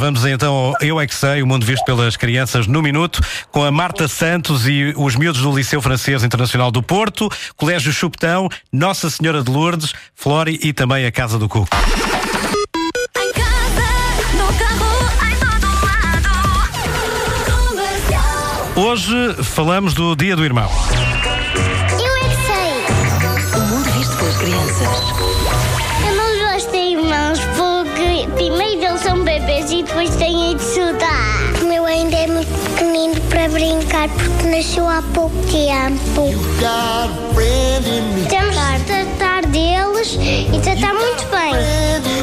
Vamos então ao Eu é que Sei, o mundo visto pelas crianças no minuto, com a Marta Santos e os miúdos do Liceu Francês Internacional do Porto, Colégio Chupetão, Nossa Senhora de Lourdes, Flori e também a Casa do Cuco. Hoje falamos do Dia do Irmão. Eu é que sei. O mundo visto pelas crianças. Depois têm de estudar. O meu ainda é muito pequenino para brincar porque nasceu há pouco tempo. Temos de tratar deles e tratar muito bem.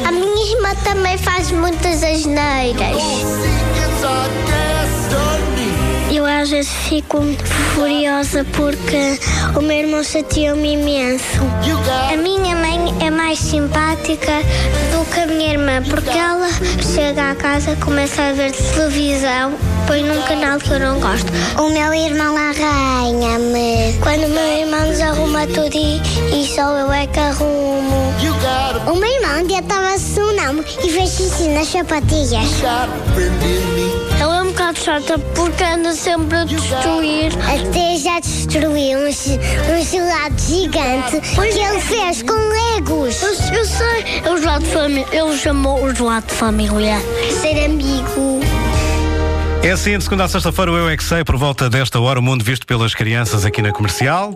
A minha irmã também faz muitas asneiras. Eu às vezes fico furiosa porque o meu irmão chateou-me imenso. A minha mãe é mais simpática do que a minha irmã porque ela chega à casa, começa a ver televisão, põe num canal que eu não gosto. O meu irmão arranha-me. Quando o meu irmão desarruma tudo e, só eu é que arrumo. O meu irmão um dia estava sonâmbulo e fez xixi nas sapatilhas. Chata porque anda sempre a destruir. Até já destruiu um, um gelado gigante que ele fez com legos. Eu, eu sei, é o gelado de família. Ele chamou o gelado de família. Ser amigo. É assim, de segunda a sexta-feira, o Eu é que Sei, por volta desta hora, o mundo visto pelas crianças aqui na Comercial.